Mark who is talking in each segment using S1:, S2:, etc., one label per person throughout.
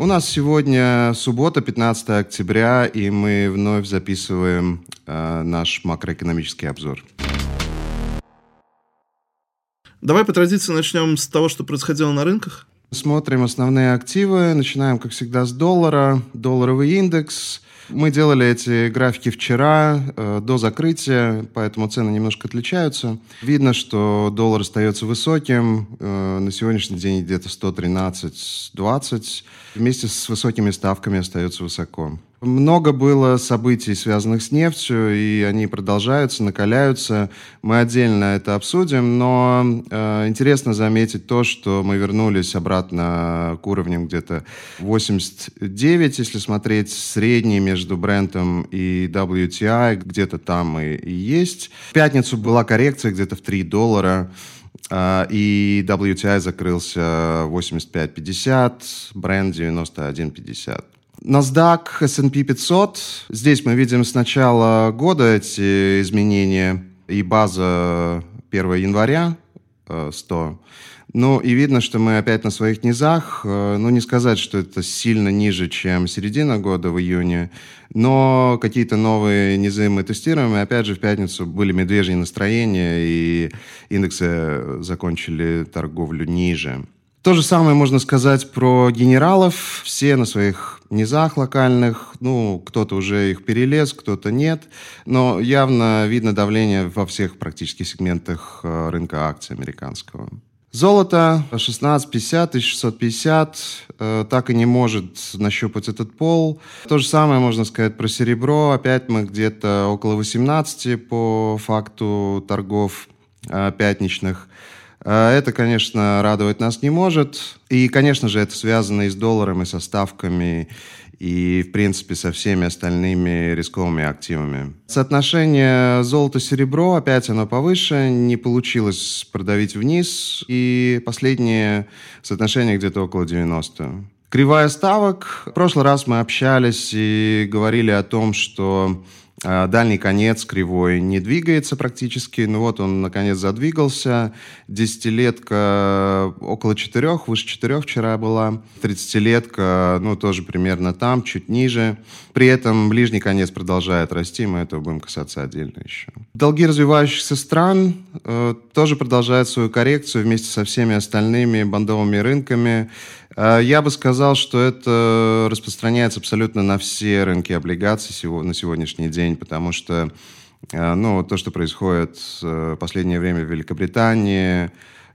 S1: У нас сегодня суббота, 15 октября, и мы вновь записываем э, наш макроэкономический обзор.
S2: Давай по традиции начнем с того, что происходило на рынках.
S1: Смотрим основные активы. Начинаем, как всегда, с доллара. Долларовый индекс – мы делали эти графики вчера, э, до закрытия, поэтому цены немножко отличаются. Видно, что доллар остается высоким. Э, на сегодняшний день где-то 113-20. Вместе с высокими ставками остается высоко. Много было событий, связанных с нефтью, и они продолжаются, накаляются. Мы отдельно это обсудим, но э, интересно заметить то, что мы вернулись обратно к уровням где-то 89, если смотреть средний между Брентом и WTI, где-то там и, и есть. В пятницу была коррекция где-то в 3 доллара. Uh, и WTI закрылся 85.50, Brent 91.50. NASDAQ, S&P 500. Здесь мы видим с начала года эти изменения и база 1 января 100. Э, ну и видно, что мы опять на своих низах. Э, ну не сказать, что это сильно ниже, чем середина года в июне, но какие-то новые низы мы тестируем. И опять же в пятницу были медвежьи настроения, и индексы закончили торговлю ниже. То же самое можно сказать про генералов. Все на своих низах локальных. Ну, кто-то уже их перелез, кто-то нет. Но явно видно давление во всех практически сегментах э, рынка акций американского. Золото 1650, 1650 э, так и не может нащупать этот пол. То же самое можно сказать про серебро. Опять мы где-то около 18 по факту торгов э, пятничных. А, это, конечно, радовать нас не может. И, конечно же, это связано и с долларом, и со ставками, и, в принципе, со всеми остальными рисковыми активами. Соотношение золото-серебро, опять оно повыше, не получилось продавить вниз, и последнее соотношение где-то около 90. Кривая ставок. В прошлый раз мы общались и говорили о том, что дальний конец кривой не двигается практически. Ну вот он, наконец, задвигался. Десятилетка около четырех, выше четырех вчера была. Тридцатилетка, ну, тоже примерно там, чуть ниже. При этом ближний конец продолжает расти, мы этого будем касаться отдельно еще. Долги развивающихся стран э, тоже продолжают свою коррекцию вместе со всеми остальными бандовыми рынками. Э, я бы сказал, что это распространяется абсолютно на все рынки облигаций на сегодняшний день, потому что э, ну, то, что происходит в последнее время в Великобритании,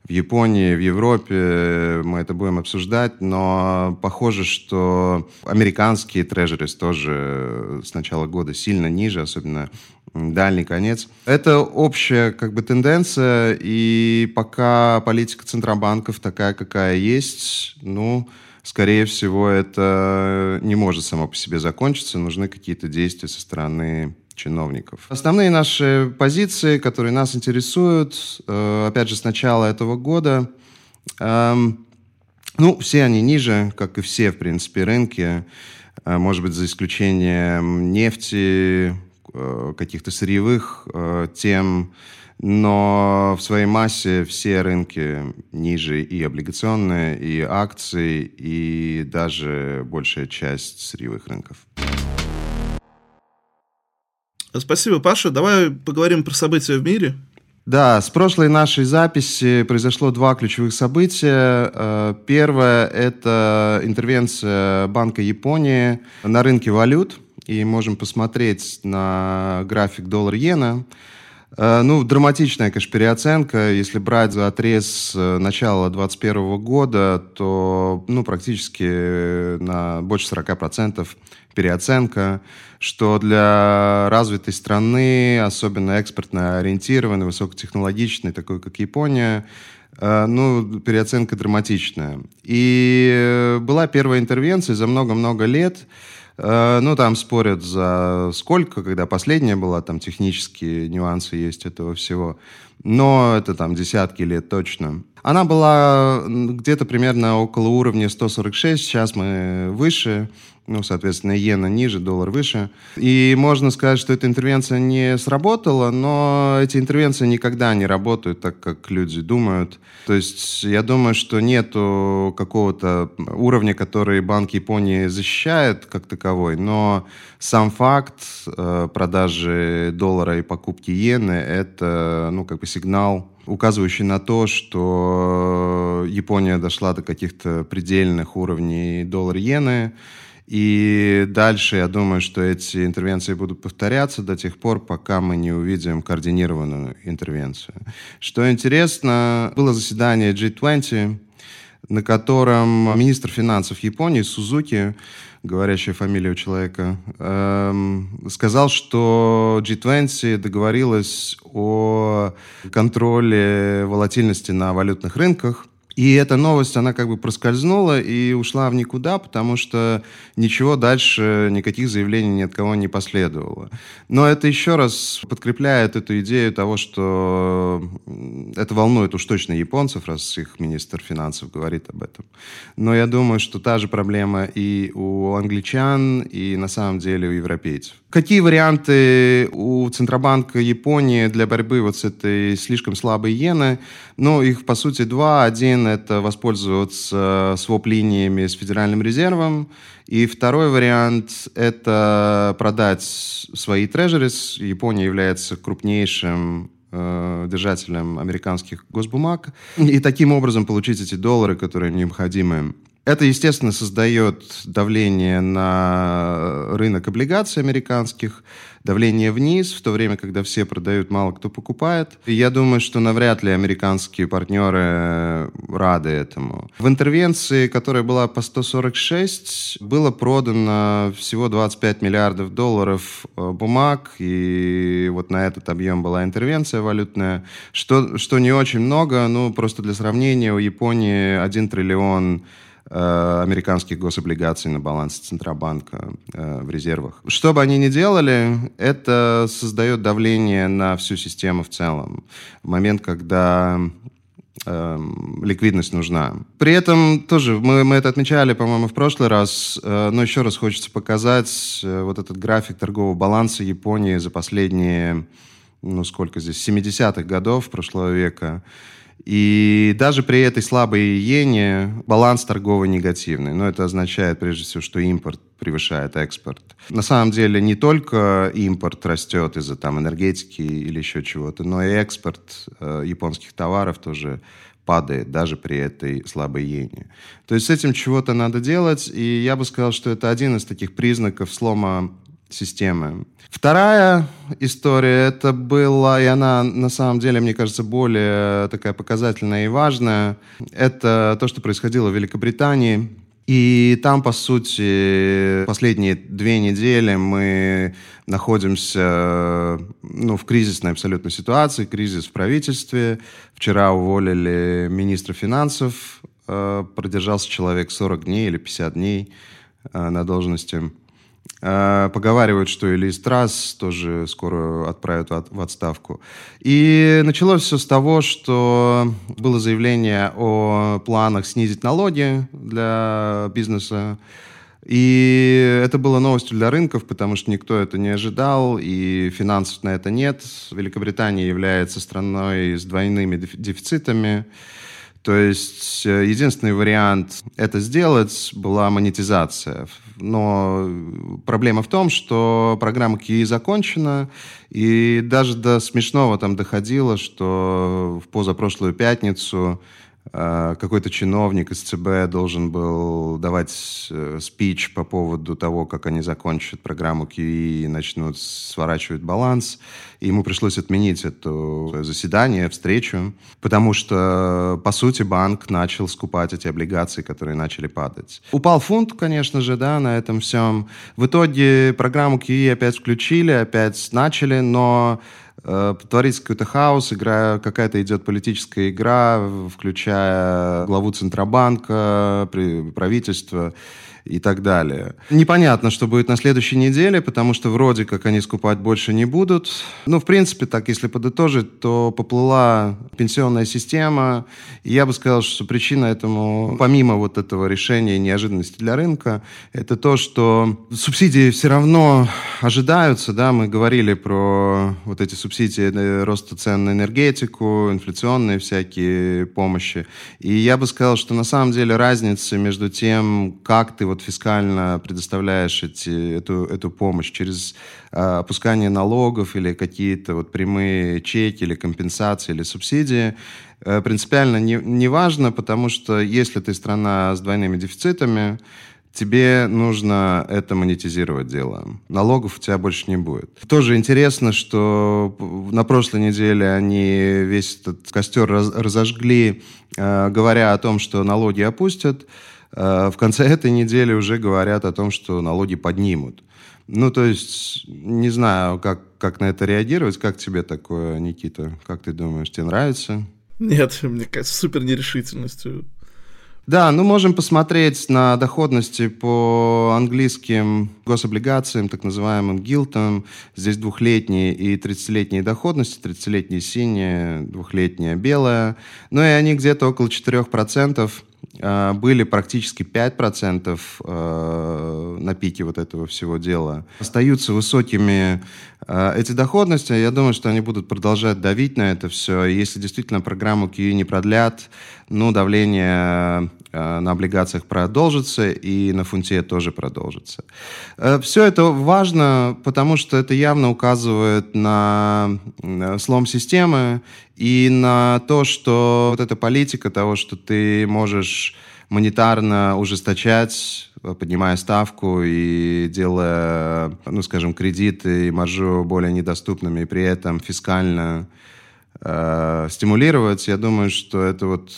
S1: в Японии, в Европе, мы это будем обсуждать, но похоже, что американские трежерис тоже с начала года сильно ниже, особенно дальний конец. Это общая как бы тенденция, и пока политика центробанков такая, какая есть, ну, скорее всего, это не может само по себе закончиться, нужны какие-то действия со стороны чиновников. Основные наши позиции, которые нас интересуют, э, опять же, с начала этого года, эм, ну, все они ниже, как и все, в принципе, рынки, э, может быть, за исключением нефти, э, каких-то сырьевых тем, но в своей массе все рынки ниже и облигационные, и акции, и даже большая часть сырьевых рынков.
S2: Спасибо, Паша. Давай поговорим про события в мире.
S1: Да, с прошлой нашей записи произошло два ключевых события. Э, первое – это интервенция Банка Японии на рынке валют. И можем посмотреть на график доллар-иена. Э, ну, драматичная, конечно, переоценка. Если брать за отрез э, начала 2021 года, то ну, практически на больше 40% переоценка, что для развитой страны, особенно экспортно ориентированной, высокотехнологичной, такой как Япония, э, ну, переоценка драматичная. И была первая интервенция за много-много лет, Э, ну, там спорят за сколько, когда последняя была, там технические нюансы есть этого всего. Но это там десятки лет точно. Она была где-то примерно около уровня 146, сейчас мы выше ну, соответственно, иена ниже, доллар выше. И можно сказать, что эта интервенция не сработала, но эти интервенции никогда не работают так, как люди думают. То есть я думаю, что нету какого-то уровня, который Банк Японии защищает как таковой, но сам факт э, продажи доллара и покупки иены – это, ну, как бы сигнал указывающий на то, что Япония дошла до каких-то предельных уровней доллар-иены, и дальше я думаю, что эти интервенции будут повторяться до тех пор, пока мы не увидим координированную интервенцию. Что интересно, было заседание G20, на котором министр финансов Японии Сузуки, говорящая фамилия у человека, эм, сказал, что G20 договорилась о контроле волатильности на валютных рынках – и эта новость, она как бы проскользнула и ушла в никуда, потому что ничего дальше, никаких заявлений ни от кого не последовало. Но это еще раз подкрепляет эту идею того, что это волнует уж точно японцев, раз их министр финансов говорит об этом. Но я думаю, что та же проблема и у англичан, и на самом деле у европейцев. Какие варианты у Центробанка Японии для борьбы вот с этой слишком слабой иены? Ну, их, по сути, два. Один — это воспользоваться своп-линиями с Федеральным резервом. И второй вариант — это продать свои трежерис. Япония является крупнейшим э, держателем американских госбумаг. И таким образом получить эти доллары, которые необходимы это, естественно, создает давление на рынок облигаций американских, давление вниз, в то время, когда все продают, мало кто покупает. И я думаю, что навряд ли американские партнеры рады этому. В интервенции, которая была по 146, было продано всего 25 миллиардов долларов э, бумаг, и вот на этот объем была интервенция валютная, что, что не очень много, ну, просто для сравнения, у Японии 1 триллион американских гособлигаций на балансе Центробанка э, в резервах. Что бы они ни делали, это создает давление на всю систему в целом. В момент, когда э, ликвидность нужна. При этом тоже мы, мы это отмечали, по-моему, в прошлый раз, э, но еще раз хочется показать э, вот этот график торгового баланса Японии за последние, ну сколько здесь, 70-х годов прошлого века. И даже при этой слабой иене баланс торговый негативный. Но это означает, прежде всего, что импорт превышает экспорт. На самом деле не только импорт растет из-за там энергетики или еще чего-то, но и экспорт э, японских товаров тоже падает даже при этой слабой иене. То есть с этим чего-то надо делать, и я бы сказал, что это один из таких признаков слома системы. Вторая история, это была, и она на самом деле, мне кажется, более такая показательная и важная, это то, что происходило в Великобритании. И там, по сути, последние две недели мы находимся ну, в кризисной абсолютно ситуации, кризис в правительстве. Вчера уволили министра финансов, э, продержался человек 40 дней или 50 дней э, на должности. Э, поговаривают, что и Лиз Трасс тоже скоро отправят в отставку. И началось все с того, что было заявление о планах снизить налоги для бизнеса. И это было новостью для рынков, потому что никто это не ожидал, и финансов на это нет. Великобритания является страной с двойными дефицитами. То есть э, единственный вариант это сделать была монетизация. Но проблема в том, что программа QE закончена, и даже до смешного там доходило, что в позапрошлую пятницу какой-то чиновник из ЦБ должен был давать э, спич по поводу того, как они закончат программу QE и начнут сворачивать баланс. И ему пришлось отменить это заседание, встречу, потому что, по сути, банк начал скупать эти облигации, которые начали падать. Упал фунт, конечно же, да, на этом всем. В итоге программу QE опять включили, опять начали, но Э, творится какой-то хаос, игра, какая-то идет политическая игра, включая главу Центробанка, правительство и так далее. Непонятно, что будет на следующей неделе, потому что вроде как они скупать больше не будут. Ну, в принципе, так, если подытожить, то поплыла пенсионная система. И я бы сказал, что причина этому, помимо вот этого решения неожиданности для рынка, это то, что субсидии все равно ожидаются, да, мы говорили про вот эти субсидии роста цен на энергетику, инфляционные всякие помощи. И я бы сказал, что на самом деле разница между тем, как ты вот фискально предоставляешь эти, эту, эту помощь через э, опускание налогов или какие-то вот прямые чеки или компенсации или субсидии, э, принципиально не, не важно, потому что если ты страна с двойными дефицитами, тебе нужно это монетизировать дело. Налогов у тебя больше не будет. Тоже интересно, что на прошлой неделе они весь этот костер разожгли, э, говоря о том, что налоги опустят. Э, в конце этой недели уже говорят о том, что налоги поднимут. Ну, то есть, не знаю, как, как на это реагировать. Как тебе такое, Никита? Как ты думаешь, тебе нравится?
S2: Нет, мне кажется, супер нерешительностью.
S1: Да, ну можем посмотреть на доходности по английским гособлигациям, так называемым гилтам. Здесь двухлетние и 30-летние доходности. 30-летние синие, двухлетняя белая. Ну и они где-то около 4%. А, были практически 5% а, на пике вот этого всего дела. Остаются высокими а, эти доходности. Я думаю, что они будут продолжать давить на это все. если действительно программу QE не продлят, ну, давление на облигациях продолжится, и на фунте тоже продолжится. Все это важно, потому что это явно указывает на слом системы и на то, что вот эта политика того, что ты можешь монетарно ужесточать, поднимая ставку и делая, ну, скажем, кредиты и маржу более недоступными, и при этом фискально э, стимулировать, я думаю, что это вот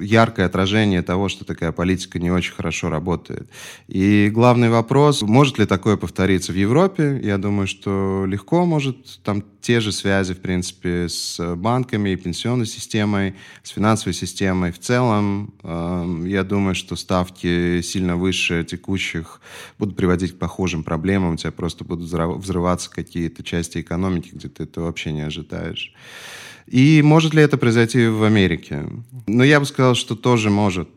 S1: яркое отражение того, что такая политика не очень хорошо работает. И главный вопрос, может ли такое повториться в Европе? Я думаю, что легко может. Там те же связи, в принципе, с банками и пенсионной системой, с финансовой системой в целом. Эм, я думаю, что ставки сильно выше текущих будут приводить к похожим проблемам. У тебя просто будут взрываться какие-то части экономики, где ты это вообще не ожидаешь. И может ли это произойти в Америке? Ну, я бы сказал, что тоже может.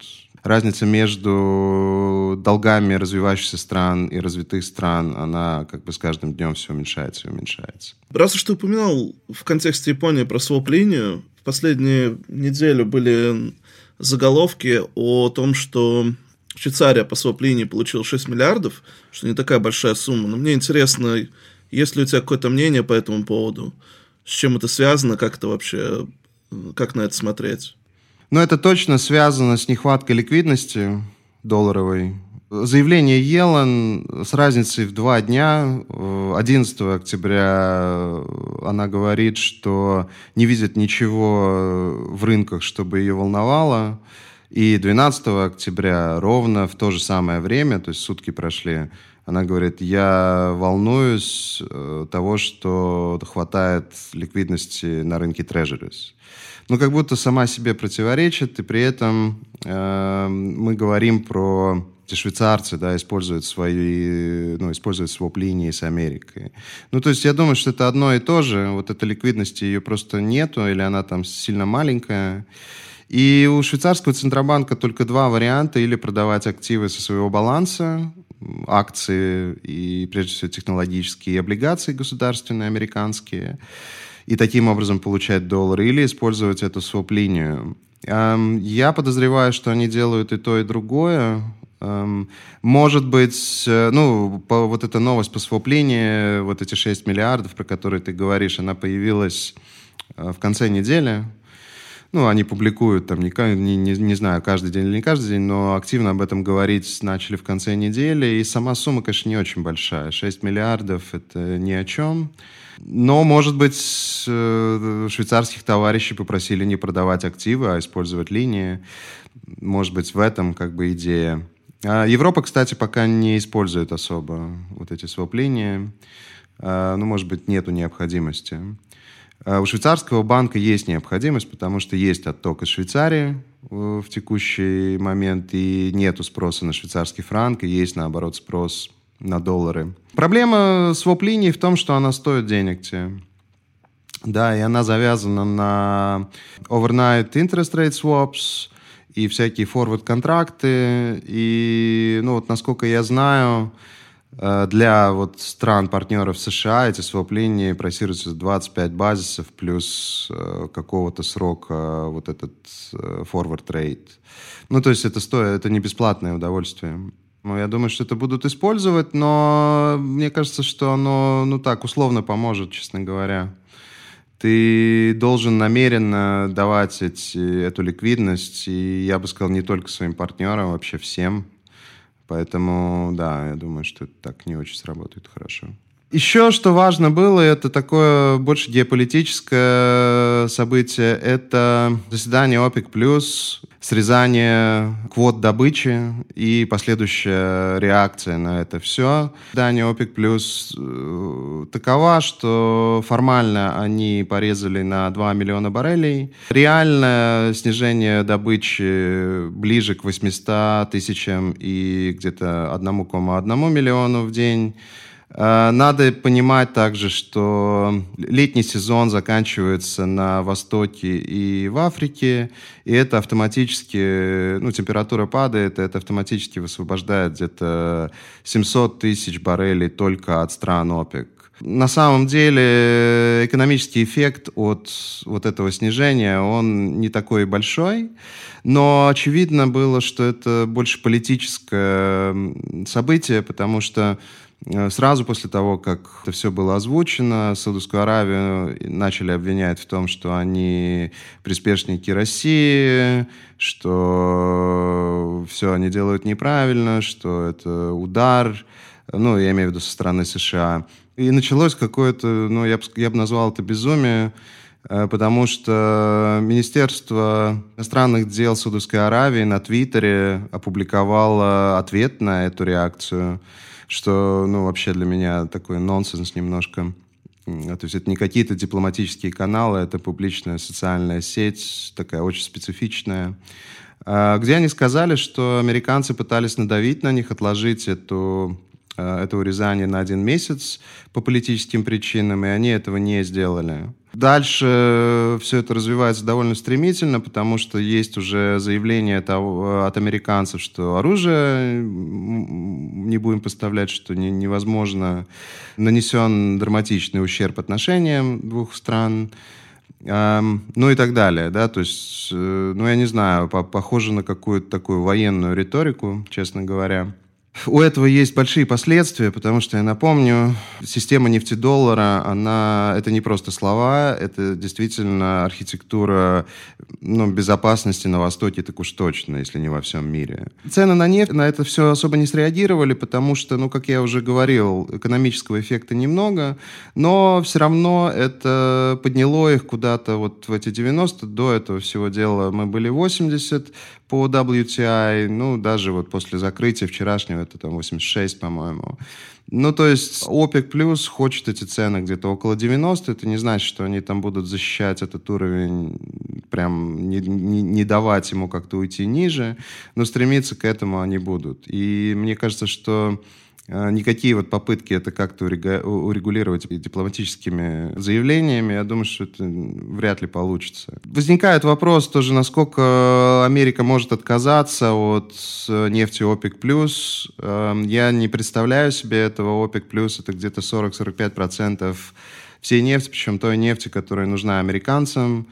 S1: Разница между долгами развивающихся стран и развитых стран, она как бы с каждым днем все уменьшается и уменьшается.
S2: Раз уж ты упоминал в контексте Японии про своп-линию, в последнюю неделю были заголовки о том, что Швейцария по своп-линии получила 6 миллиардов, что не такая большая сумма. Но мне интересно, есть ли у тебя какое-то мнение по этому поводу? С чем это связано? Как это вообще, как на это смотреть?
S1: Ну, это точно связано с нехваткой ликвидности долларовой. Заявление Елен с разницей в два дня. 11 октября она говорит, что не видит ничего в рынках, чтобы ее волновало. И 12 октября ровно в то же самое время, то есть сутки прошли, она говорит, я волнуюсь э, того, что хватает ликвидности на рынке treasuries. Ну, как будто сама себе противоречит, и при этом э, мы говорим про эти швейцарцы, да, используют свои, ну, используют своп-линии с Америкой. Ну, то есть я думаю, что это одно и то же. Вот этой ликвидности ее просто нету, или она там сильно маленькая. И у швейцарского центробанка только два варианта. Или продавать активы со своего баланса, акции и, прежде всего, технологические облигации государственные, американские, и таким образом получать доллары, или использовать эту своп-линию. Эм, я подозреваю, что они делают и то, и другое. Эм, может быть, э, ну, по, вот эта новость по своп-линии, вот эти 6 миллиардов, про которые ты говоришь, она появилась э, в конце недели, ну, они публикуют там, не, не, не, знаю, каждый день или не каждый день, но активно об этом говорить начали в конце недели. И сама сумма, конечно, не очень большая. 6 миллиардов — это ни о чем. Но, может быть, э, швейцарских товарищей попросили не продавать активы, а использовать линии. Может быть, в этом как бы идея. А Европа, кстати, пока не использует особо вот эти своп-линии. А, ну, может быть, нету необходимости. А у швейцарского банка есть необходимость, потому что есть отток из Швейцарии э, в текущий момент, и нету спроса на швейцарский франк, и есть, наоборот, спрос на доллары. Проблема своп-линии в том, что она стоит денег тебе. Да, и она завязана на overnight interest rate swaps и всякие forward контракты. И, ну, вот насколько я знаю, для вот стран-партнеров США эти своп-линии просируются 25 базисов плюс э, какого-то срока вот этот э, forward rate. Ну, то есть это стоит, это не бесплатное удовольствие. Ну, я думаю, что это будут использовать, но мне кажется, что оно, ну так, условно поможет, честно говоря. Ты должен намеренно давать эти, эту ликвидность, и я бы сказал, не только своим партнерам, вообще всем. Поэтому, да, я думаю, что это так не очень сработает хорошо. Еще что важно было, это такое больше геополитическое событие, это заседание ОПЕК+, срезание квот добычи и последующая реакция на это все. Заседание ОПЕК+, э, такова, что формально они порезали на 2 миллиона баррелей. Реальное снижение добычи ближе к 800 тысячам и где-то 1,1 миллиону в день. Э, надо понимать также, что летний сезон заканчивается на Востоке и в Африке, и это автоматически, ну, температура падает, это автоматически высвобождает где-то 700 тысяч баррелей только от стран ОПЕК. На самом деле экономический эффект от вот этого снижения, он не такой большой, но очевидно было, что это больше политическое событие, потому что сразу после того, как это все было озвучено, Саудовскую Аравию начали обвинять в том, что они приспешники России, что все они делают неправильно, что это удар, ну, я имею в виду со стороны США. И началось какое-то, ну, я бы, я назвал это безумие, э, потому что Министерство иностранных дел Саудовской Аравии на Твиттере опубликовало ответ на эту реакцию – что, ну, вообще для меня такой нонсенс немножко. То есть это не какие-то дипломатические каналы, это публичная социальная сеть, такая очень специфичная, а, где они сказали, что американцы пытались надавить на них, отложить эту, а, это урезание на один месяц по политическим причинам, и они этого не сделали. Дальше все это развивается довольно стремительно, потому что есть уже заявление того, от американцев, что оружие не будем поставлять, что не, невозможно. Нанесен драматичный ущерб отношениям двух стран. Эм, ну и так далее, да, то есть, э, ну я не знаю, по похоже на какую-то такую военную риторику, честно говоря. У этого есть большие последствия, потому что, я напомню, система нефтедоллара, она, это не просто слова, это действительно архитектура ну, безопасности на Востоке, так уж точно, если не во всем мире. Цены на нефть на это все особо не среагировали, потому что, ну, как я уже говорил, экономического эффекта немного, но все равно это подняло их куда-то вот в эти 90, до этого всего дела мы были 80, по WTI, ну, даже вот после закрытия вчерашнего, это там 86, по-моему. Ну, то есть ОПЕК плюс хочет эти цены где-то около 90. Это не значит, что они там будут защищать этот уровень, прям не, не, не давать ему как-то уйти ниже, но стремиться к этому они будут. И мне кажется, что никакие вот попытки это как-то урегулировать дипломатическими заявлениями, я думаю, что это вряд ли получится. Возникает вопрос тоже, насколько Америка может отказаться от э, нефти ОПЕК+. Эм, я не представляю себе этого. ОПЕК+, это где-то 40-45% всей нефти, причем той нефти, которая нужна американцам.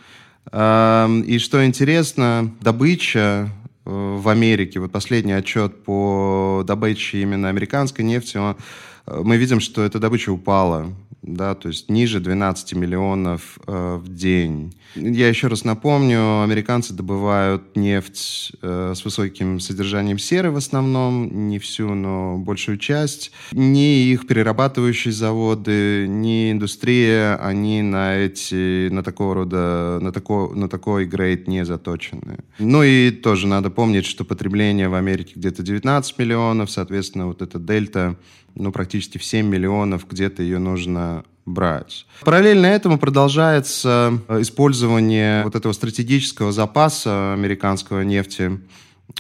S1: Эм, и что интересно, добыча в Америке. Вот последний отчет по добыче именно американской нефти, он, мы видим, что эта добыча упала да, то есть ниже 12 миллионов э, в день. Я еще раз напомню, американцы добывают нефть э, с высоким содержанием серы в основном, не всю, но большую часть. Ни их перерабатывающие заводы, ни индустрия, они на эти, на такого рода, на, такой, на такой грейд не заточены. Ну и тоже надо помнить, что потребление в Америке где-то 19 миллионов, соответственно, вот эта дельта ну, практически в 7 миллионов где-то ее нужно брать. Параллельно этому продолжается э, использование вот этого стратегического запаса американского нефти,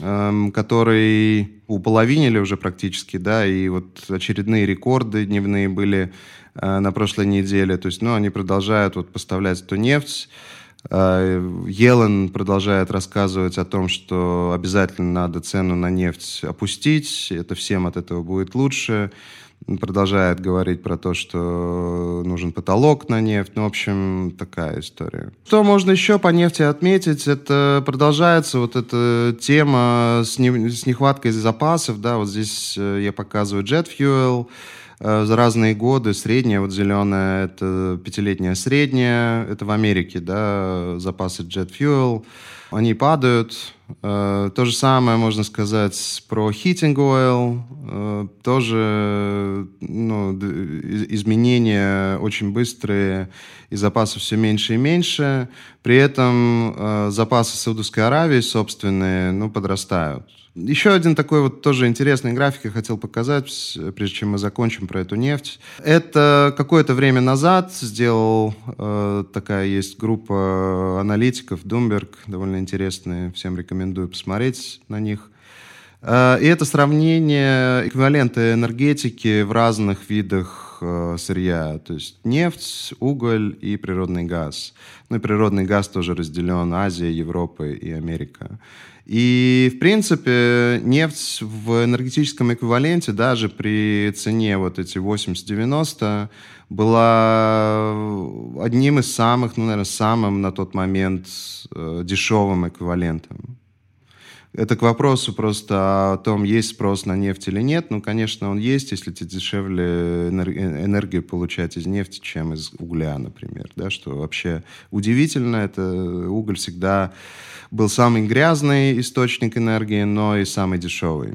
S1: эм, который уполовинили уже практически, да, и вот очередные рекорды дневные были э, на прошлой неделе, то есть, ну, они продолжают вот поставлять эту нефть, Елен продолжает рассказывать о том, что обязательно надо цену на нефть опустить, это всем от этого будет лучше продолжает говорить про то, что нужен потолок на нефть. Ну, в общем, такая история. Что можно еще по нефти отметить? Это продолжается вот эта тема с, не, с нехваткой запасов. Да, вот здесь э, я показываю Jet Fuel за разные годы. Средняя, вот зеленая, это пятилетняя средняя. Это в Америке, да, запасы Jet Fuel. Они падают, Э, то же самое можно сказать про heating oil. Э, тоже ну, изменения очень быстрые, и запасов все меньше и меньше. При этом э, запасы Саудовской Аравии собственные ну, подрастают. Еще один такой вот тоже интересный график я хотел показать, прежде чем мы закончим про эту нефть. Это какое-то время назад сделал э, такая есть группа аналитиков, Bloomberg, довольно интересные, всем рекомендую посмотреть на них. Э, и это сравнение эквивалента энергетики в разных видах э, сырья, то есть нефть, уголь и природный газ. Ну и природный газ тоже разделен Азия, Европа и Америка. И, в принципе, нефть в энергетическом эквиваленте даже при цене вот эти 80-90 была одним из самых, ну, наверное, самым на тот момент э, дешевым эквивалентом. Это к вопросу просто о том, есть спрос на нефть или нет. Ну, конечно, он есть, если тебе дешевле энергию получать из нефти, чем из угля, например. Да, что вообще удивительно. Это уголь всегда был самый грязный источник энергии, но и самый дешевый.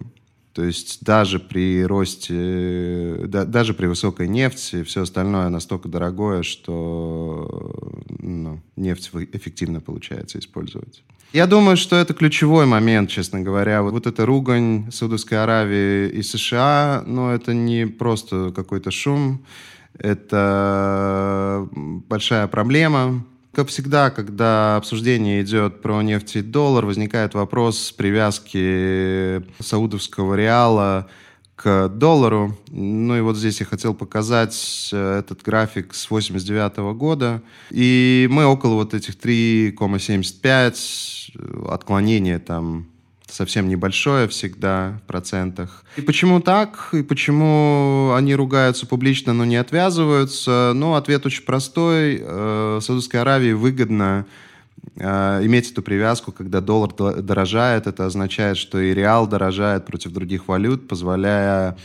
S1: То есть даже при росте, да, даже при высокой нефти, все остальное настолько дорогое, что ну, нефть эффективно получается использовать. Я думаю, что это ключевой момент, честно говоря. Вот, вот эта ругань Саудовской Аравии и США, но это не просто какой-то шум, это большая проблема, как всегда, когда обсуждение идет про нефть и доллар, возникает вопрос привязки саудовского реала к доллару. Ну и вот здесь я хотел показать э, этот график с 89 года. И мы около вот этих 3,75, отклонения там совсем небольшое всегда в процентах. И почему так? И почему они ругаются публично, но не отвязываются? Ну, ответ очень простой. Э, Саудовской Аравии выгодно иметь эту привязку, когда доллар дорожает. Это означает, что и реал дорожает против других валют, позволяя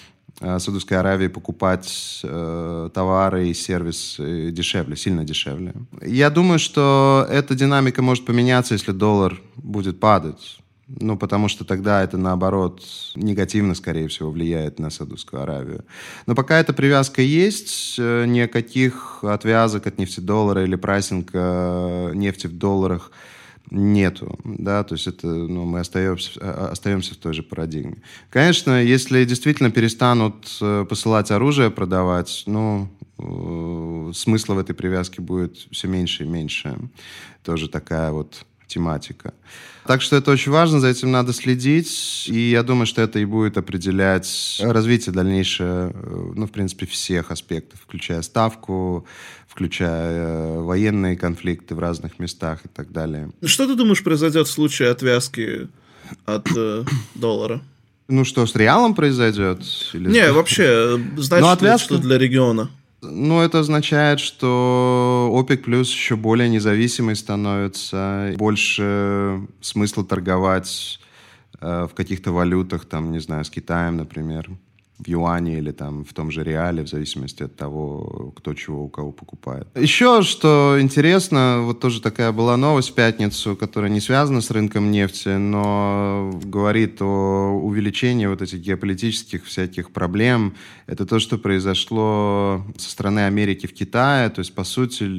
S1: э, Саудовской Аравии покупать э, товары и сервис дешевле, сильно дешевле. Я думаю, что эта динамика может поменяться, если доллар будет падать. Ну, потому что тогда это, наоборот, негативно, скорее всего, влияет на Саудовскую Аравию. Но пока эта привязка есть, э, никаких отвязок от нефтедоллара или прайсинга нефти в долларах нету, да, то есть это, ну, мы остаемся, а, остаемся в той же парадигме. Конечно, если действительно перестанут э, посылать оружие продавать, ну, э, смысла в этой привязке будет все меньше и меньше. Тоже такая вот тематика. Так что это очень важно, за этим надо следить, и я думаю, что это и будет определять развитие дальнейшее, э, ну, в принципе, всех аспектов, включая ставку, включая э, военные конфликты в разных местах и так далее.
S2: Что ты думаешь произойдет в случае отвязки от э, доллара?
S1: Ну что, с реалом произойдет?
S2: Или... Не, вообще, значит ну, отвязка... что для региона?
S1: Ну, это означает, что ОПЕК плюс еще более независимый становится, больше смысла торговать э, в каких-то валютах, там, не знаю, с Китаем, например. В юане или там в том же реале, в зависимости от того, кто чего у кого покупает. Еще что интересно, вот тоже такая была новость в пятницу, которая не связана с рынком нефти, но говорит о увеличении вот этих геополитических всяких проблем. Это то, что произошло со стороны Америки в Китае, то есть, по сути,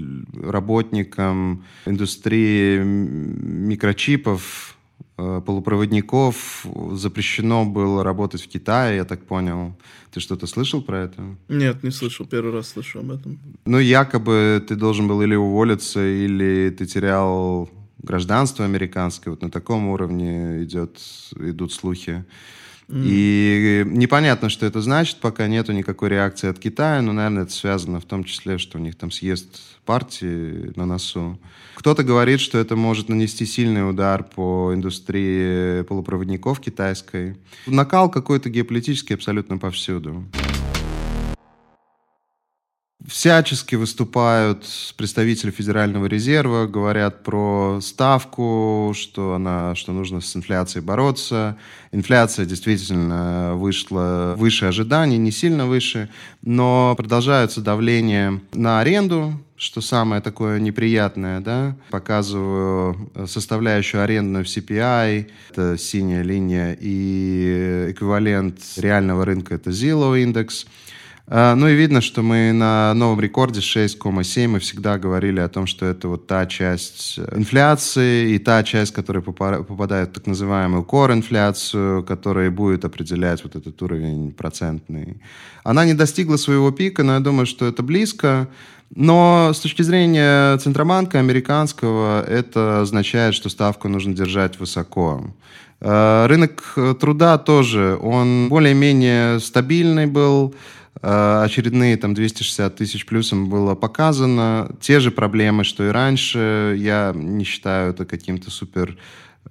S1: работникам индустрии микрочипов полупроводников запрещено было работать в Китае, я так понял. Ты что-то слышал про это?
S2: Нет, не слышал. Первый раз слышу об этом.
S1: Ну, якобы ты должен был или уволиться, или ты терял гражданство американское. Вот на таком уровне идет, идут слухи. И непонятно, что это значит, пока нету никакой реакции от Китая, но, наверное, это связано в том числе, что у них там съезд партии на носу. Кто-то говорит, что это может нанести сильный удар по индустрии полупроводников китайской. Накал какой-то геополитический абсолютно повсюду всячески выступают представители Федерального резерва, говорят про ставку, что, она, что нужно с инфляцией бороться. Инфляция действительно вышла выше ожиданий, не сильно выше, но продолжаются давление на аренду, что самое такое неприятное, да, показываю составляющую арендную в CPI, это синяя линия, и эквивалент реального рынка это Zillow индекс. А, ну и видно, что мы на новом рекорде 6,7. Мы всегда говорили о том, что это вот та часть инфляции и та часть, которая попадает в так называемую core-инфляцию, которая будет определять вот этот уровень процентный. Она не достигла своего пика, но я думаю, что это близко. Но с точки зрения Центробанка американского, это означает, что ставку нужно держать высоко. А, рынок труда тоже, он более-менее стабильный был, Э, очередные там 260 тысяч плюсом было показано. Те же проблемы, что и раньше. Я не считаю это каким-то супер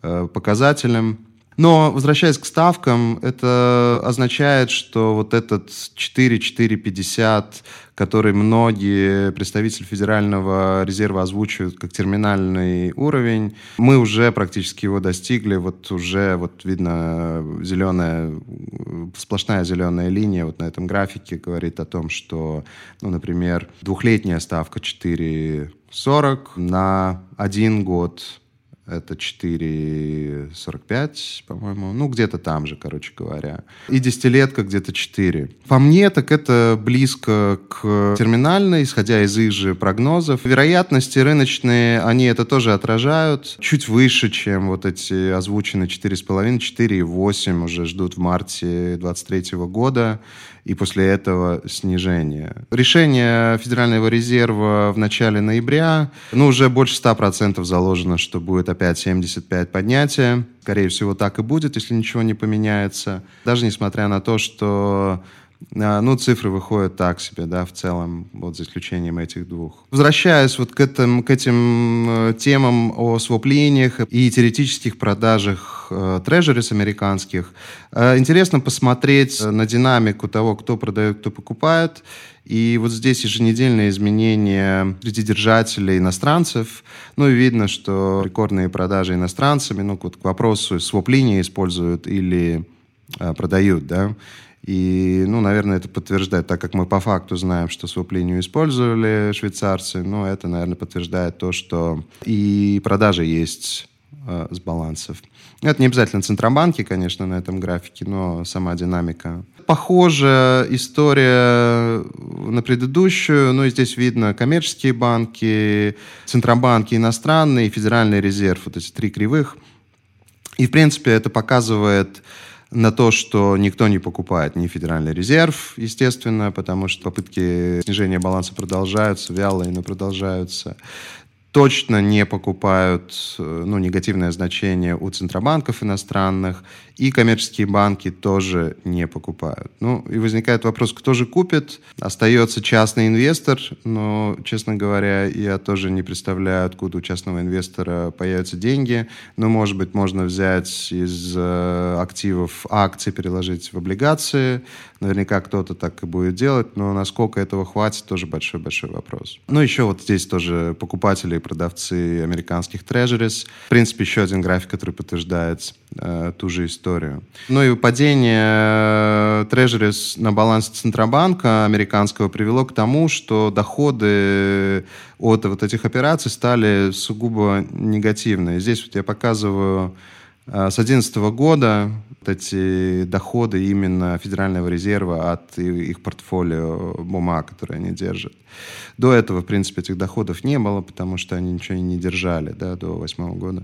S1: э, показателем. Но, возвращаясь к ставкам, это означает, что вот этот 4-4,50, который многие представители Федерального резерва озвучивают как терминальный уровень, мы уже практически его достигли. Вот уже вот видно зеленая, сплошная зеленая линия вот на этом графике говорит о том, что, ну, например, двухлетняя ставка 4,40 на один год это 4,45, по-моему. Ну, где-то там же, короче говоря. И десятилетка где-то 4. По мне, так это близко к терминальной, исходя из их же прогнозов. Вероятности рыночные, они это тоже отражают. Чуть выше, чем вот эти озвученные 4,5, 4,8 уже ждут в марте 2023 года и после этого снижение. Решение Федерального резерва в начале ноября, ну, уже больше 100% заложено, что будет опять 75 поднятия. Скорее всего, так и будет, если ничего не поменяется. Даже несмотря на то, что а, ну, цифры выходят так себе, да, в целом, вот за исключением этих двух. Возвращаясь вот к, этим, к этим э, темам о своплениях и теоретических продажах э, трежерис американских, э, интересно посмотреть на динамику того, кто продает, кто покупает. И вот здесь еженедельные изменения среди держателей иностранцев. Ну и видно, что рекордные продажи иностранцами, ну вот к вопросу, своп-линии используют или продают, да, и, ну, наверное, это подтверждает, так как мы по факту знаем, что своп-линию использовали швейцарцы, ну, это, наверное, подтверждает то, что и продажи есть э, с балансов. Это не обязательно Центробанки, конечно, на этом графике, но сама динамика. Похожая история на предыдущую. Ну, и здесь видно коммерческие банки, Центробанки иностранные, Федеральный резерв, вот эти три кривых. И, в принципе, это показывает на то, что никто не покупает ни Федеральный резерв, естественно, потому что попытки снижения баланса продолжаются, вялые, но продолжаются точно не покупают э, ну, негативное значение у центробанков иностранных, и коммерческие банки тоже не покупают. Ну, и возникает вопрос, кто же купит? Остается частный инвестор, но, честно говоря, я тоже не представляю, откуда у частного инвестора появятся деньги. Ну, может быть, можно взять из э, активов акции, переложить в облигации. Наверняка кто-то так и будет делать, но насколько этого хватит, тоже большой-большой вопрос. Ну, еще вот здесь тоже покупатели продавцы американских трежерис. В принципе, еще один график, который подтверждает э, ту же историю. Ну и падение трежерис на балансе Центробанка американского привело к тому, что доходы от вот этих операций стали сугубо негативные. Здесь вот я показываю э, с 2011 года эти доходы именно Федерального резерва от их портфолио бумаг, которые они держат. До этого, в принципе, этих доходов не было, потому что они ничего не держали да, до 2008 года.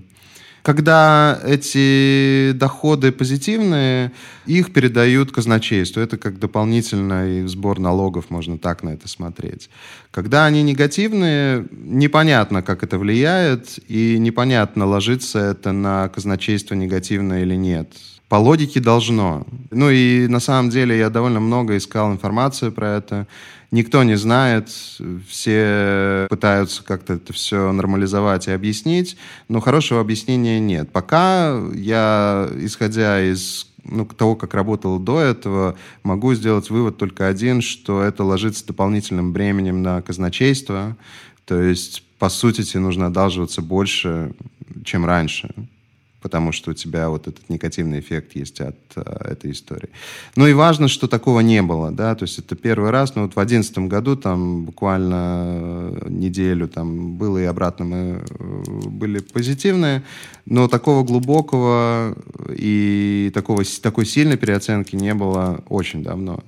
S1: Когда эти доходы позитивные, их передают казначейству. Это как дополнительный сбор налогов, можно так на это смотреть. Когда они негативные, непонятно, как это влияет, и непонятно, ложится это на казначейство негативно или нет. По логике должно. Ну и на самом деле я довольно много искал информацию про это никто не знает, все пытаются как-то это все нормализовать и объяснить, но хорошего объяснения нет. Пока я, исходя из ну, того, как работал до этого, могу сделать вывод только один, что это ложится дополнительным бременем на казначейство. То есть, по сути, тебе нужно одалживаться больше, чем раньше потому что у тебя вот этот негативный эффект есть от э, этой истории. Ну и важно, что такого не было, да, то есть это первый раз, но вот в одиннадцатом году там буквально неделю там было и обратно мы э, были позитивные, но такого глубокого и такого, такой сильной переоценки не было очень давно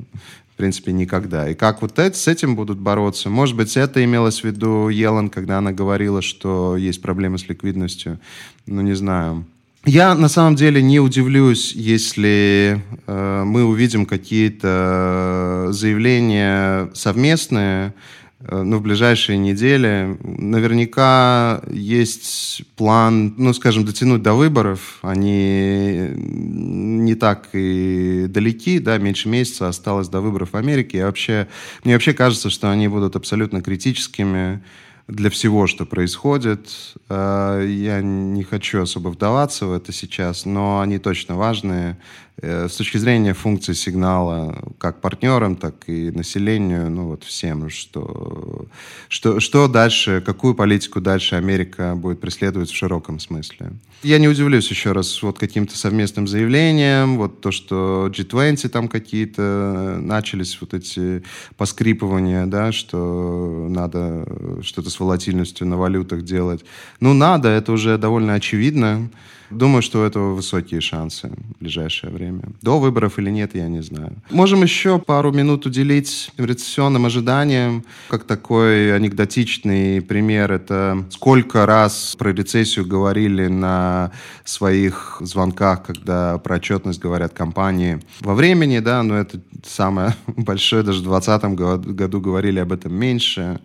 S1: в принципе, никогда. И как вот это, с этим будут бороться? Может быть, это имелось в виду Елан, когда она говорила, что есть проблемы с ликвидностью. Ну, не знаю. Я на самом деле не удивлюсь, если э, мы увидим какие-то заявления совместные, э, ну, в ближайшие недели. Наверняка есть план, ну, скажем, дотянуть до выборов. Они не так и далеки, да, меньше месяца осталось до выборов в Америке. Я вообще, мне вообще кажется, что они будут абсолютно критическими для всего, что происходит. Э, я не хочу особо вдаваться в это сейчас, но они точно важные. Э, с точки зрения функции сигнала как партнерам, так и населению, ну вот всем, что, что, что дальше, какую политику дальше Америка будет преследовать в широком смысле. Я не удивлюсь еще раз вот каким-то совместным заявлением, вот то, что G20 там какие-то начались вот эти поскрипывания, да, что надо что-то с волатильностью на валютах делать. Ну, надо, это уже довольно очевидно. Думаю, что у этого высокие шансы в ближайшее время. До выборов или нет, я не знаю. Можем еще пару минут уделить рецессионным ожиданиям. Как такой анекдотичный пример, это сколько раз про рецессию говорили на своих звонках, когда про отчетность говорят компании во времени, да, но это самое большое, даже в 2020 году говорили об этом меньше.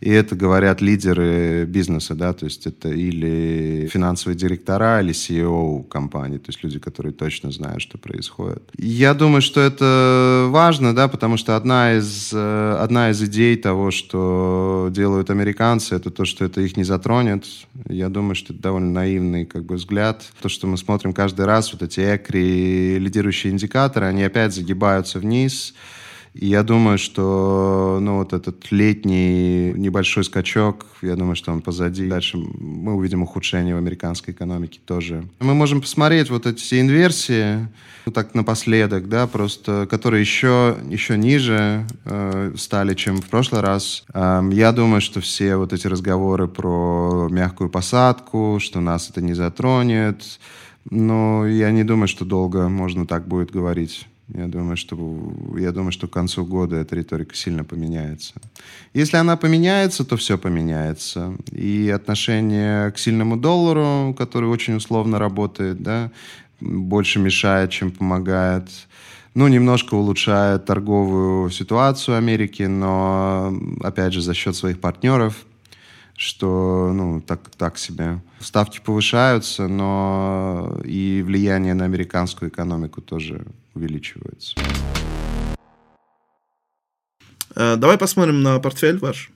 S1: И это говорят лидеры бизнеса, да, то есть это или финансовые директора, или CEO компании, то есть люди, которые точно знают, что происходит. Я думаю, что это важно, да, потому что одна из, э, одна из идей того, что делают американцы, это то, что это их не затронет. Я думаю, что это довольно наивный как бы взгляд. То, что мы смотрим каждый раз, вот эти экри, лидирующие индикаторы, они опять загибаются вниз, и я думаю, что ну, вот этот летний небольшой скачок, я думаю, что он позади. Дальше мы увидим ухудшение в американской экономике тоже. Мы можем посмотреть вот эти все инверсии, ну так напоследок, да, просто, которые еще, еще ниже э, стали, чем в прошлый раз. Э, я думаю, что все вот эти разговоры про мягкую посадку, что нас это не затронет, но я не думаю, что долго можно так будет говорить. Я думаю, что, я думаю, что к концу года эта риторика сильно поменяется. Если она поменяется, то все поменяется. И отношение к сильному доллару, который очень условно работает, да, больше мешает, чем помогает. Ну, немножко улучшает торговую ситуацию Америки, но, опять же, за счет своих партнеров – что ну, так, так себе. Ставки повышаются, но и влияние на американскую экономику тоже увеличивается.
S2: Э, давай посмотрим на портфель ваш.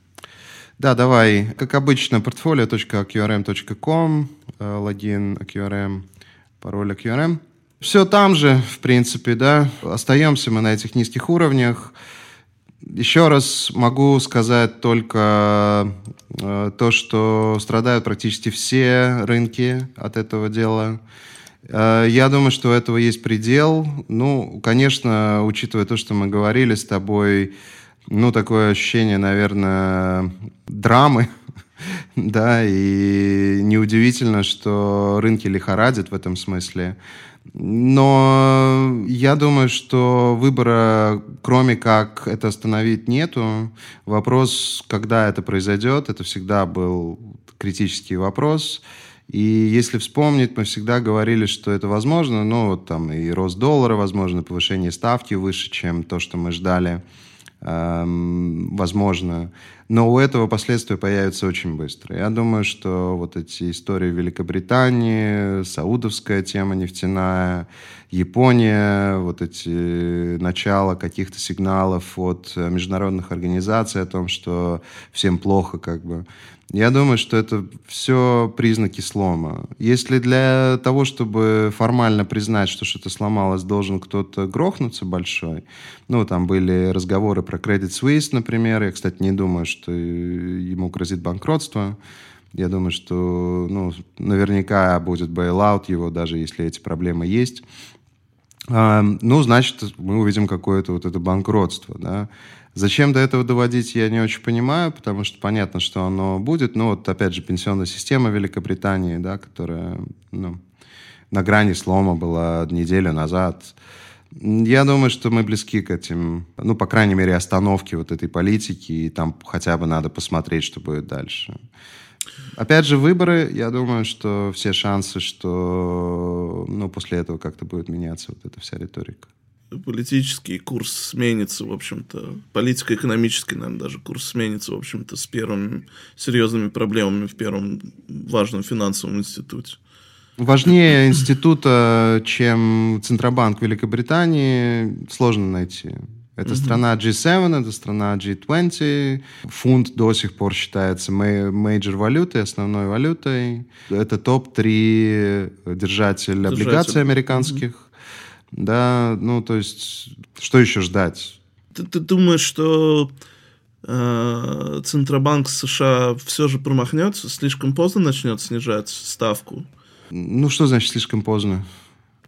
S1: Да, давай. Как обычно, portfolio.qrm.com, э, логин QRM, пароль QRM. Все там же, в принципе, да. Остаемся мы на этих низких уровнях. Еще раз могу сказать только э, то, что страдают практически все рынки от этого дела. Э, я думаю, что у этого есть предел. Ну, конечно, учитывая то, что мы говорили с тобой, ну, такое ощущение, наверное, драмы, да, и неудивительно, что рынки лихорадят в этом смысле. Но я думаю, что выбора, кроме как это остановить, нету. Вопрос, когда это произойдет, это всегда был критический вопрос. И если вспомнить, мы всегда говорили, что это возможно, ну, вот там и рост доллара, возможно, повышение ставки выше, чем то, что мы ждали, эм, возможно. Но у этого последствия появятся очень быстро. Я думаю, что вот эти истории Великобритании, саудовская тема нефтяная, Япония, вот эти начала каких-то сигналов от международных организаций о том, что всем плохо, как бы, я думаю, что это все признаки слома. Если для того, чтобы формально признать, что что-то сломалось, должен кто-то грохнуться большой, ну, там были разговоры про Credit Suisse, например, я, кстати, не думаю, что ему грозит банкротство, я думаю, что ну, наверняка будет bailout его, даже если эти проблемы есть. Ну, значит, мы увидим какое-то вот это банкротство, да. Зачем до этого доводить, я не очень понимаю, потому что понятно, что оно будет. Но вот, опять же, пенсионная система Великобритании, да, которая ну, на грани слома была неделю назад. Я думаю, что мы близки к этим, ну, по крайней мере, остановке вот этой политики, и там хотя бы надо посмотреть, что будет дальше. Опять же, выборы, я думаю, что все шансы, что ну, после этого как-то будет меняться вот эта вся риторика
S2: политический курс сменится, в общем-то, политико-экономический, наверное, даже курс сменится, в общем-то, с первыми серьезными проблемами в первом важном финансовом институте.
S1: Важнее института, чем Центробанк Великобритании, сложно найти. Это страна G7, это страна G20. Фунт до сих пор считается major валютой, основной валютой. Это топ-3 держатель облигаций американских. Да, ну, то есть, что еще ждать?
S2: Ты, ты думаешь, что э, Центробанк США все же промахнется, слишком поздно начнет снижать ставку?
S1: Ну, что значит слишком поздно?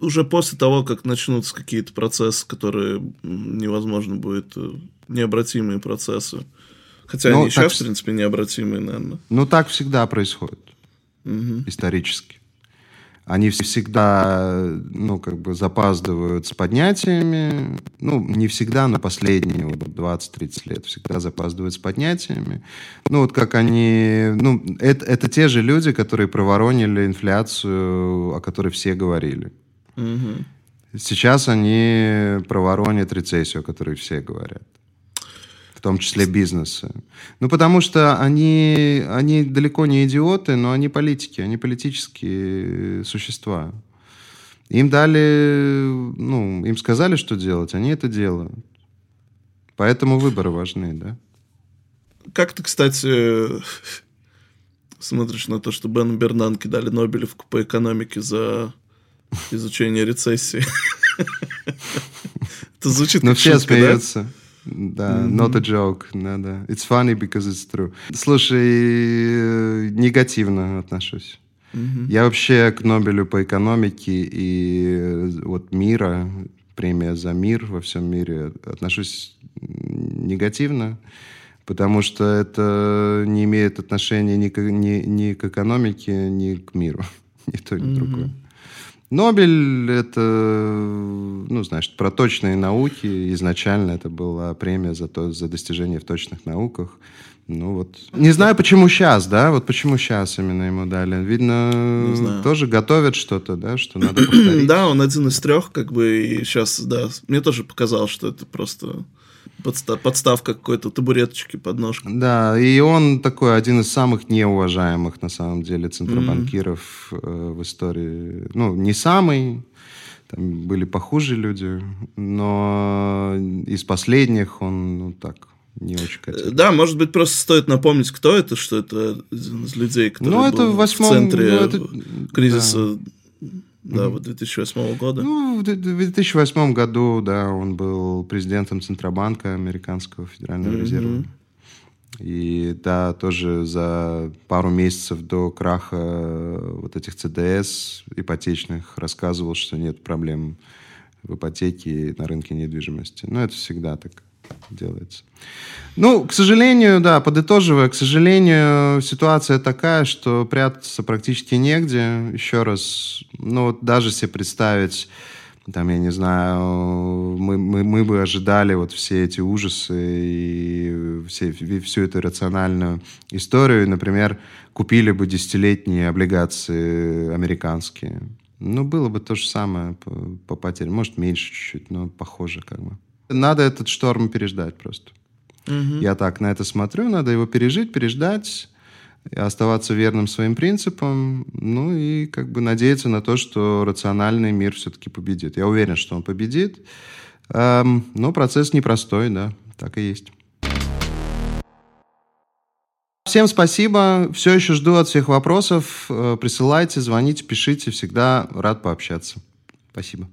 S2: Уже после того, как начнутся какие-то процессы, которые невозможно будет, э, необратимые процессы. Хотя ну, они сейчас, в принципе, необратимые, наверное.
S1: Ну, так всегда происходит. Угу. Исторически они всегда, ну, как бы запаздывают с поднятиями. Ну, не всегда, но последние вот 20-30 лет всегда запаздывают с поднятиями. Ну, вот как они... Ну, это, это те же люди, которые проворонили инфляцию, о которой все говорили. Сейчас они проворонят рецессию, о которой все говорят в том числе бизнеса. Ну, потому что они, они далеко не идиоты, но они политики, они политические существа. Им дали, ну, им сказали, что делать, они это делают. Поэтому выборы важны, да.
S2: Как ты, кстати, смотришь на то, что Бену Бернанке дали Нобелевку по экономике за изучение рецессии? Это звучит
S1: ну, как все смеются. Да, mm-hmm. not a joke, да, да. It's funny because it's true. Слушай, э, негативно отношусь. Mm-hmm. Я вообще к Нобелю по экономике и э, вот мира, премия за мир во всем мире, отношусь негативно, потому что это не имеет отношения ни к, ни, ни к экономике, ни к миру. ни то, ни mm-hmm. другое. Нобель — это, ну, значит, про точные науки. Изначально это была премия за, то, за достижения в точных науках. Ну вот. Не знаю, почему сейчас, да? Вот почему сейчас именно ему дали. Видно, тоже готовят что-то, да, что надо повторить.
S2: Да, он один из трех, как бы, и сейчас, да. Мне тоже показалось, что это просто подстав, подставка какой-то табуреточки под ножку.
S1: Да, и он такой один из самых неуважаемых, на самом деле, центробанкиров mm-hmm. в истории. Ну, не самый, там были похуже люди, но из последних он, ну, так, не очень катит.
S2: Да, может быть, просто стоит напомнить, кто это, что это из людей, которые ну, это в, восьмом, в центре ну, это... кризиса да да, вот 2008 года.
S1: Ну, в 2008 году, да, он был президентом Центробанка Американского Федерального mm-hmm. резерва. И да, тоже за пару месяцев до краха вот этих ЦДС ипотечных рассказывал, что нет проблем в ипотеке на рынке недвижимости. Но это всегда так делается. Ну, к сожалению, да, подытоживая, к сожалению, ситуация такая, что прятаться практически негде. Еще раз, ну, вот даже себе представить, там, я не знаю, мы, мы, мы бы ожидали вот все эти ужасы и все, всю эту рациональную историю. Например, купили бы десятилетние облигации американские. Ну, было бы то же самое по, по потерям. Может, меньше чуть-чуть, но похоже как бы. Надо этот шторм переждать просто. Угу. Я так на это смотрю, надо его пережить, переждать, оставаться верным своим принципам, ну и как бы надеяться на то, что рациональный мир все-таки победит. Я уверен, что он победит, эм, но процесс непростой, да, так и есть. Всем спасибо. Все еще жду от всех вопросов. Э, присылайте, звоните, пишите. Всегда рад пообщаться. Спасибо.